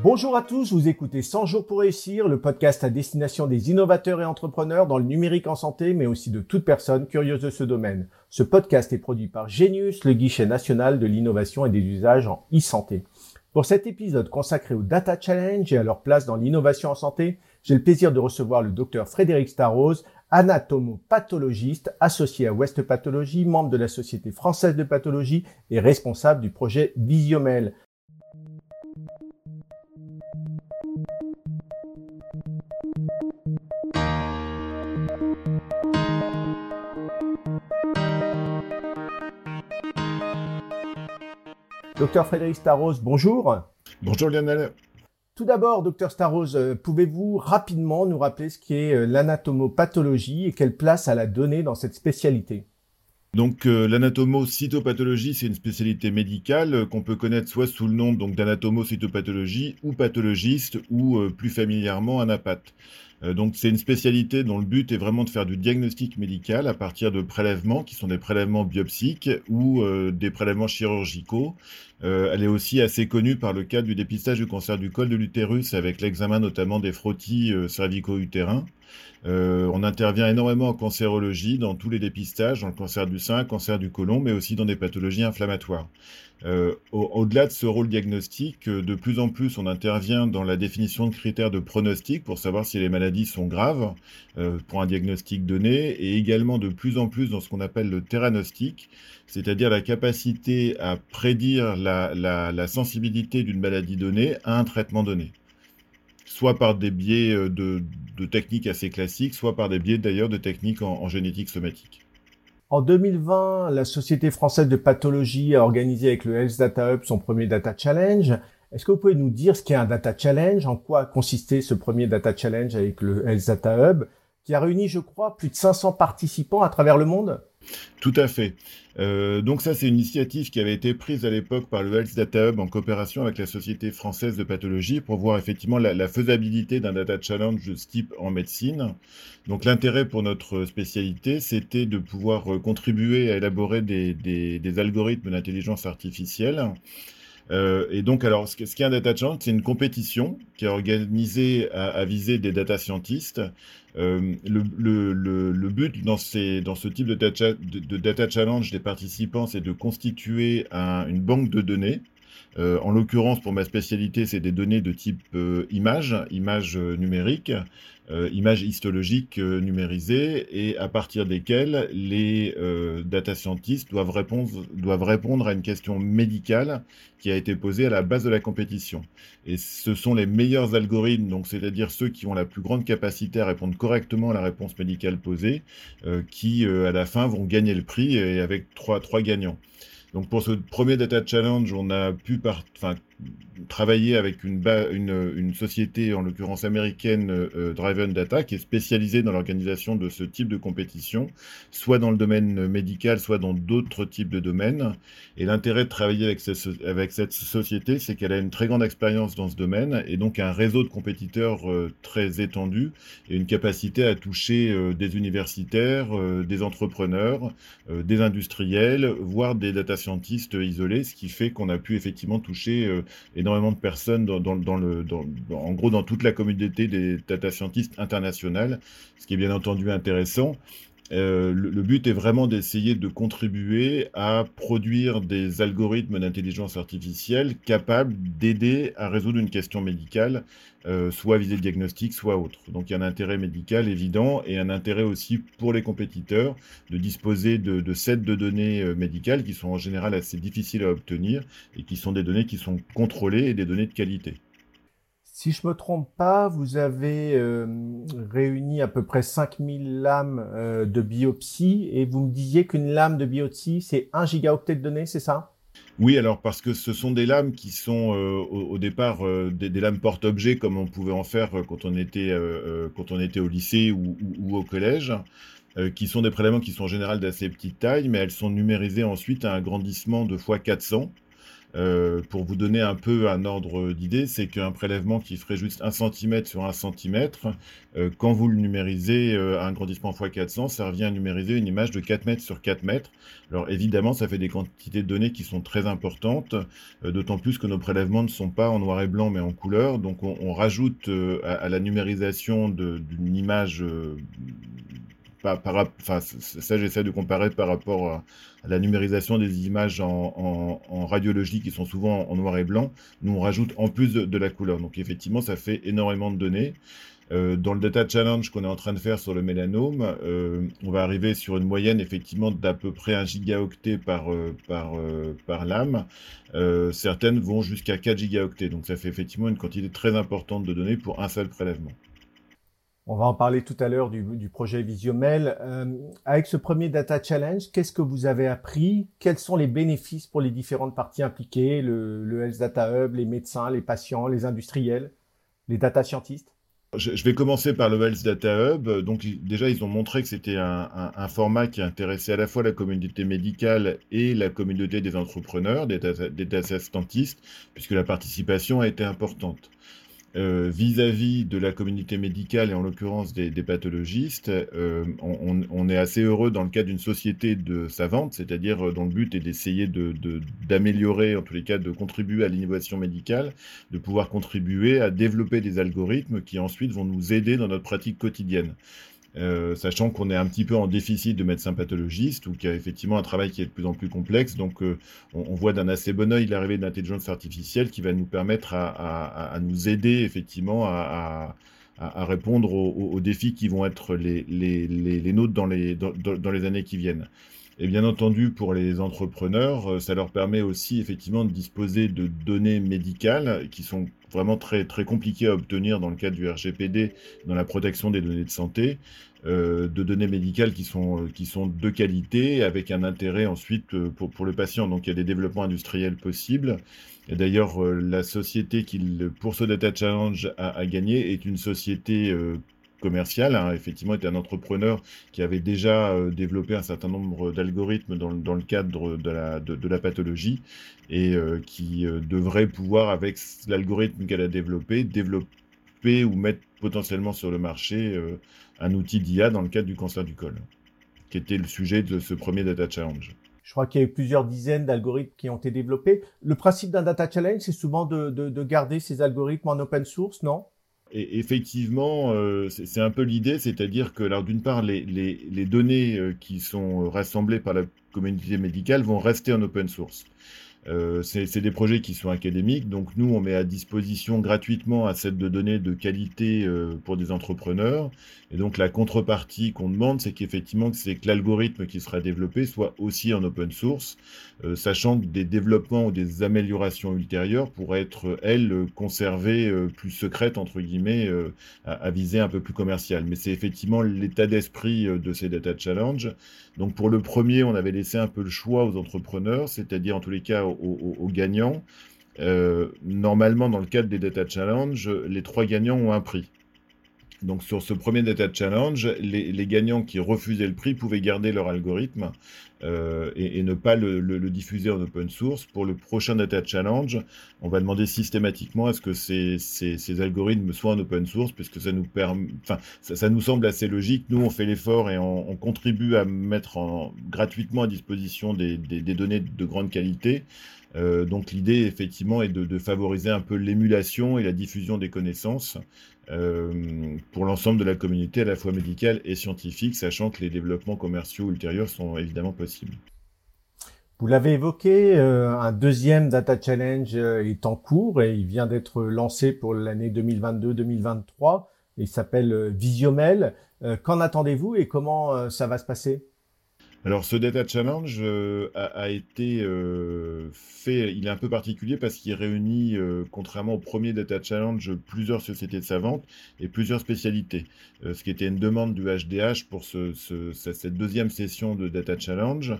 Bonjour à tous, vous écoutez 100 jours pour réussir, le podcast à destination des innovateurs et entrepreneurs dans le numérique en santé, mais aussi de toute personne curieuse de ce domaine. Ce podcast est produit par Genius, le guichet national de l'innovation et des usages en e-santé. Pour cet épisode consacré au Data Challenge et à leur place dans l'innovation en santé, j'ai le plaisir de recevoir le docteur Frédéric Starrose, anatomopathologiste associé à West Pathologie, membre de la Société française de pathologie et responsable du projet Visiomel. Docteur Frédéric Starros, bonjour. Bonjour Lionel. Tout d'abord, docteur Starros, euh, pouvez-vous rapidement nous rappeler ce qu'est euh, l'anatomopathologie et quelle place elle a donné dans cette spécialité? Donc euh, l'anatomocytopathologie, c'est une spécialité médicale qu'on peut connaître soit sous le nom donc d'anatomocytopathologie ou pathologiste ou plus familièrement anapathe. Euh, donc c'est une spécialité dont le but est vraiment de faire du diagnostic médical à partir de prélèvements qui sont des prélèvements biopsiques ou euh, des prélèvements chirurgicaux. Euh, elle est aussi assez connue par le cadre du dépistage du cancer du col de l'utérus avec l'examen notamment des frottis cervico-utérins. On intervient énormément en cancérologie dans tous les dépistages, dans le cancer du sein, cancer du côlon, mais aussi dans des pathologies inflammatoires. Euh, au-delà de ce rôle diagnostique, euh, de plus en plus, on intervient dans la définition de critères de pronostic pour savoir si les maladies sont graves euh, pour un diagnostic donné, et également de plus en plus dans ce qu'on appelle le theranostic, c'est-à-dire la capacité à prédire la, sensibilité d'une maladie donnée à un traitement donné soit par des biais de, techniques assez classiques, soit par des biais d'ailleurs de techniques en génétique somatique. En 2020, la Société française de pathologie a organisé avec le Health Data Hub son premier Data Challenge. Est-ce que vous pouvez nous dire ce qu'est un Data Challenge, en quoi consistait ce premier Data Challenge avec le Health Data Hub, qui a réuni, je crois, plus de 500 participants à travers le monde? Tout à fait. Euh, donc ça, c'est une initiative qui avait été prise à l'époque par le Health Data Hub en coopération avec la Société française de pathologie pour voir effectivement la, faisabilité d'un data challenge de ce type en médecine. Donc l'intérêt pour notre spécialité, c'était de pouvoir euh, contribuer à élaborer des algorithmes d'intelligence artificielle euh, et donc, alors, ce qu'est un data challenge, c'est une compétition qui est organisée à, viser des data scientists. Euh, le, but dans, ce type de data, challenge des participants, c'est de constituer une banque de données. Euh, en l'occurrence, pour ma spécialité, c'est des données de type image, image numérique, euh, images histologiques euh, numérisées et à partir desquelles les euh, data scientists doivent répondre, à une question médicale qui a été posée à la base de la compétition. Et ce sont les meilleurs algorithmes, donc c'est-à-dire ceux qui ont la plus grande capacité à répondre correctement à la réponse médicale posée, qui à la fin vont gagner le prix et avec trois gagnants. Donc pour ce premier data challenge, on a pu enfin, travailler avec une, société, en l'occurrence américaine, euh, Driven Data, qui est spécialisée dans l'organisation de ce type de compétition, soit dans le domaine médical, soit dans d'autres types de domaines. Et l'intérêt de travailler avec, avec cette société, c'est qu'elle a une très grande expérience dans ce domaine et donc un réseau de compétiteurs euh, très étendu et une capacité à toucher euh, des universitaires, des entrepreneurs, des industriels, voire des data scientists isolés, ce qui fait qu'on a pu effectivement toucher énormément de personnes dans, le, en gros dans toute la communauté des data scientists internationales, ce qui est bien entendu intéressant. Euh, le, but est vraiment d'essayer de contribuer à produire des algorithmes d'intelligence artificielle capables d'aider à résoudre une question médicale, euh, soit visée diagnostic, soit autre. Donc il y a un intérêt médical évident et un intérêt aussi pour les compétiteurs de disposer de, de sets de données euh, médicales qui sont en général assez difficiles à obtenir et qui sont des données qui sont contrôlées et des données de qualité. Si je me trompe pas, vous avez euh, réuni à peu près 5000 lames euh, de biopsie et vous me disiez qu'une lame de biopsie, c'est 1 gigaoctet de données, c'est ça? Oui, alors parce que ce sont des lames qui sont euh, au, départ des, lames porte-objet comme on pouvait en faire quand on était, quand on était au lycée ou, ou au collège. qui sont des prélèvements qui sont en général d'assez petite taille, mais elles sont numérisées ensuite à un grandissement de x400. Euh, pour vous donner un peu un ordre d'idée, c'est qu'un prélèvement qui ferait juste 1 cm sur 1 cm, euh, quand vous le numérisez euh, à un grandissement x400, ça revient à numériser une image de 4 mètres sur 4 mètres. Alors évidemment, ça fait des quantités de données qui sont très importantes, d'autant plus que nos prélèvements ne sont pas en noir et blanc mais en couleur. Donc on, rajoute à, la numérisation d'une image ça, j'essaie de comparer par rapport à, la numérisation des images en, radiologie qui sont souvent en, noir et blanc. Nous, on rajoute en plus de, la couleur. Donc, effectivement, ça fait énormément de données. Euh, dans le data challenge qu'on est en train de faire sur le mélanome, euh, on va arriver sur une moyenne effectivement d'à peu près 1 gigaoctet par, euh, par lame. certaines vont jusqu'à 4 gigaoctets. Donc ça fait effectivement une quantité très importante de données pour un seul prélèvement. On va en parler tout à l'heure du, projet Visiomel. Euh, avec ce premier Data Challenge, qu'est-ce que vous avez appris? Quels sont les bénéfices pour les différentes parties impliquées, le, Health Data Hub, les médecins, les patients, les industriels, les data scientists? Je, vais commencer par le Health Data Hub. Donc déjà, ils ont montré que c'était un, format qui intéressait à la fois la communauté médicale et la communauté des entrepreneurs, des data scientists, puisque la participation a été importante. Euh, vis-à-vis de la communauté médicale et en l'occurrence des, pathologistes, euh, on, est assez heureux dans le cas d'une société de savante, c'est-à-dire euh, dont le but est d'essayer d'améliorer, en tous les cas de contribuer à l'innovation médicale, de pouvoir contribuer à développer des algorithmes qui ensuite vont nous aider dans notre pratique quotidienne. Euh, sachant qu'on est un petit peu en déficit de médecins pathologistes ou qu'il y a effectivement un travail qui est de plus en plus complexe. Donc, euh, on, voit d'un assez bon oeil l'arrivée de l'intelligence artificielle qui va nous permettre à, nous aider effectivement à, répondre aux, défis qui vont être les, nôtres dans les années qui viennent. Et bien entendu, pour les entrepreneurs, euh, ça leur permet aussi effectivement de disposer de données médicales qui sont vraiment très, très compliquées à obtenir dans le cadre du RGPD, dans la protection des données de santé, de données médicales qui sont, euh, qui sont de qualité, avec un intérêt ensuite pour, pour le patient. Donc il y a des développements industriels possibles. Et d'ailleurs, la société qui, pour ce Data Challenge, a, gagné est une société commercial, hein, effectivement, était un entrepreneur qui avait déjà euh, développé un certain nombre d'algorithmes dans, le cadre de la, de, la pathologie et euh, qui euh, devrait pouvoir, avec l'algorithme qu'elle a développé, développer ou mettre potentiellement sur le marché un outil d'IA dans le cadre du cancer du col, qui était le sujet de ce premier Data Challenge. Je crois qu'il y a eu plusieurs dizaines d'algorithmes qui ont été développés. Le principe d'un Data Challenge, c'est souvent de, de garder ces algorithmes en open source, non? Et effectivement, euh, c'est un peu l'idée, c'est-à-dire que, d'une part, les, données euh, qui sont rassemblées par la communauté médicale vont rester en open source. Euh, c'est des projets qui sont académiques, donc nous, on met à disposition gratuitement un set de données de qualité euh, pour des entrepreneurs. Et donc la contrepartie qu'on demande, c'est qu'effectivement, c'est que l'algorithme qui sera développé soit aussi en open source, euh, sachant que des développements ou des améliorations ultérieures pourraient être, elles, conservées plus secrètes, entre guillemets, à, à, visée un peu plus commerciale. Mais c'est effectivement l'état d'esprit de ces Data Challenge. Donc pour le premier, on avait laissé un peu le choix aux entrepreneurs, c'est-à-dire en tous les cas aux, gagnants. Euh, normalement, dans le cadre des Data Challenge, les trois gagnants ont un prix. Donc sur ce premier Data Challenge, les, gagnants qui refusaient le prix pouvaient garder leur algorithme euh, et, ne pas le, diffuser en open source. Pour le prochain Data Challenge, on va demander systématiquement à ce que ces, algorithmes soient en open source, puisque ça nous, permet, enfin, ça, nous semble assez logique. Nous, on fait l'effort et on, contribue à mettre en, gratuitement à disposition des données de grande qualité. Euh, donc l'idée, effectivement, est de, favoriser un peu l'émulation et la diffusion des connaissances euh, pour l'ensemble de la communauté, à la fois médicale et scientifique, sachant que les développements commerciaux ultérieurs sont évidemment possibles. Vous l'avez évoqué, euh, un deuxième Data Challenge est en cours et il vient d'être lancé pour l'année 2022-2023. Il s'appelle Visiomel. Qu'en attendez-vous et comment ça va se passer? Alors, ce Data Challenge euh, a, été euh, fait, il est un peu particulier parce qu'il réunit, euh, contrairement au premier Data Challenge, plusieurs sociétés savantes et plusieurs spécialités. ce qui était une demande du HDH pour ce, cette deuxième session de Data Challenge.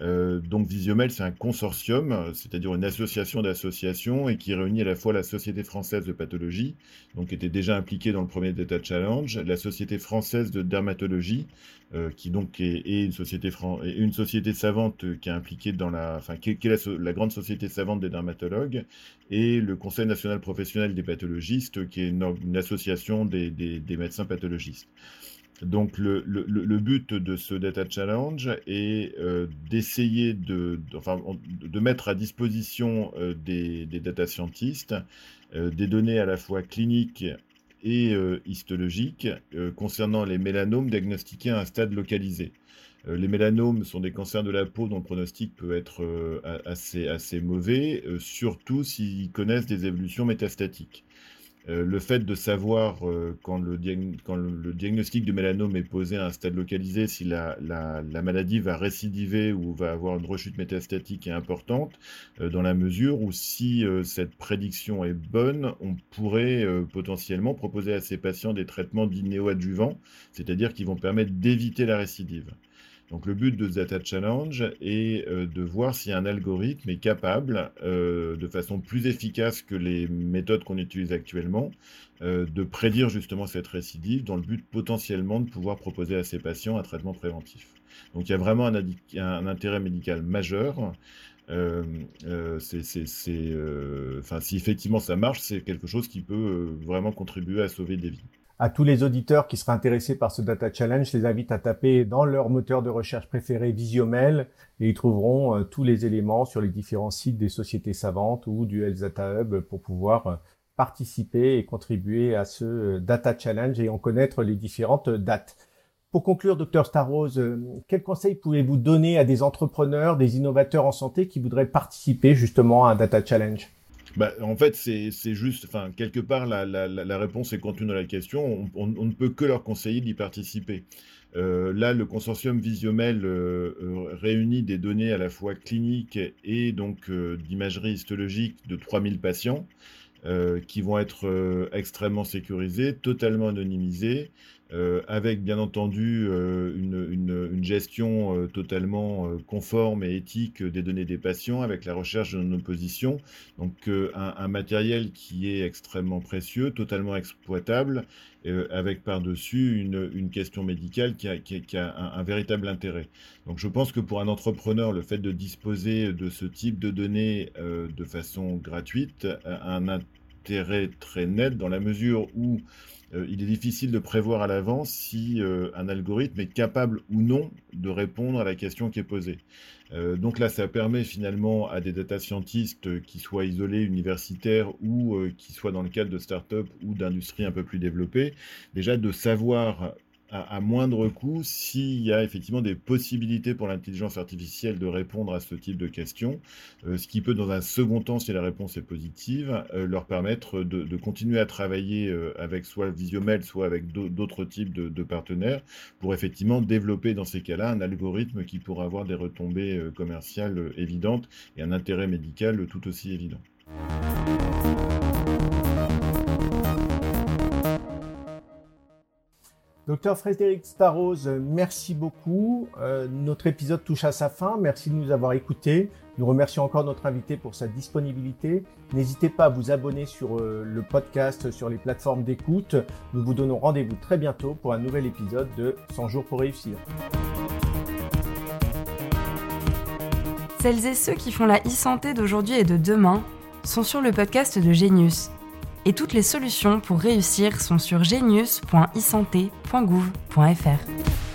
Donc Visiomel, c'est un consortium, c'est-à-dire une association d'associations et qui réunit à la fois la Société française de pathologie, donc qui était déjà impliquée dans le premier Data Challenge, la Société française de dermatologie, euh, qui donc est, société une société savante qui est impliquée dans la, enfin, qui, est la, grande société savante des dermatologues, et le Conseil national professionnel des pathologistes, qui est une, association des, médecins pathologistes. Donc le, but de ce Data Challenge est euh, d'essayer de, mettre à disposition euh, des, data scientists euh, des données à la fois cliniques et histologiques concernant les mélanomes diagnostiqués à un stade localisé. les mélanomes sont des cancers de la peau dont le pronostic peut être assez, assez mauvais, surtout s'ils connaissent des évolutions métastatiques. Euh, le fait de savoir euh, quand, le, diagnostic de mélanome est posé à un stade localisé, si la, maladie va récidiver ou va avoir une rechute métastatique est importante, euh, dans la mesure où si cette prédiction est bonne, on pourrait potentiellement proposer à ces patients des traitements dits néoadjuvants, c'est-à-dire qui vont permettre d'éviter la récidive. Donc le but de Data Challenge est euh, de voir si un algorithme est capable, euh, de façon plus efficace que les méthodes qu'on utilise actuellement, euh, de prédire justement cette récidive dans le but potentiellement de pouvoir proposer à ces patients un traitement préventif. Donc il y a vraiment un, intérêt médical majeur. si effectivement ça marche, c'est quelque chose qui peut vraiment contribuer à sauver des vies à tous les auditeurs qui seraient intéressés par ce Data Challenge, je les invite à taper dans leur moteur de recherche préféré Visiomel et ils trouveront euh, tous les éléments sur les différents sites des sociétés savantes ou du Health Data Hub pour pouvoir euh, participer et contribuer à ce euh, Data Challenge et en connaître les différentes dates. Pour conclure, Dr Starrose, quels conseils pouvez-vous donner à des entrepreneurs, des innovateurs en santé qui voudraient participer justement à un Data Challenge? Bah, en fait, c'est juste, enfin, quelque part, la, réponse est contenue dans la question. On, ne peut que leur conseiller d'y participer. Euh, là, le consortium Visiomel euh, euh, réunit des données à la fois cliniques et donc d'imagerie histologique de 3000 patients qui vont être extrêmement sécurisés, totalement anonymisés, euh, avec bien entendu euh, une, gestion euh, totalement conforme et éthique des données des patients, avec la recherche de non-opposition. Donc un, matériel qui est extrêmement précieux, totalement exploitable, avec par-dessus une, question médicale qui a, un, un, véritable intérêt. Donc je pense que pour un entrepreneur, le fait de disposer de ce type de données de façon gratuite a un intérêt très net dans la mesure où euh, il est difficile de prévoir à l'avance si euh, un algorithme est capable ou non de répondre à la question qui est posée. Euh, donc là, ça permet finalement à des data scientists qui soient isolés, universitaires ou qui soient dans le cadre de start-up ou d'industries un peu plus développées, déjà de savoir à, moindre coût s'il y a effectivement des possibilités pour l'intelligence artificielle de répondre à ce type de questions, euh, ce qui peut dans un second temps, si la réponse est positive, euh, leur permettre de, continuer à travailler euh, avec soit Visiomel, soit avec d'autres types de, partenaires, pour effectivement développer dans ces cas-là un algorithme qui pourra avoir des retombées commerciales évidentes et un intérêt médical tout aussi évident. Docteur Frédéric Starrose, merci beaucoup. Euh, notre épisode touche à sa fin. Merci de nous avoir écoutés. Nous remercions encore notre invité pour sa disponibilité. N'hésitez pas à vous abonner sur euh, le podcast, sur les plateformes d'écoute. Nous vous donnons rendez-vous très bientôt pour un nouvel épisode de 100 jours pour réussir. Celles et ceux qui font la e-santé d'aujourd'hui et de demain sont sur le podcast de Genius et toutes les solutions pour réussir sont sur genius.isanté.gouv.fr.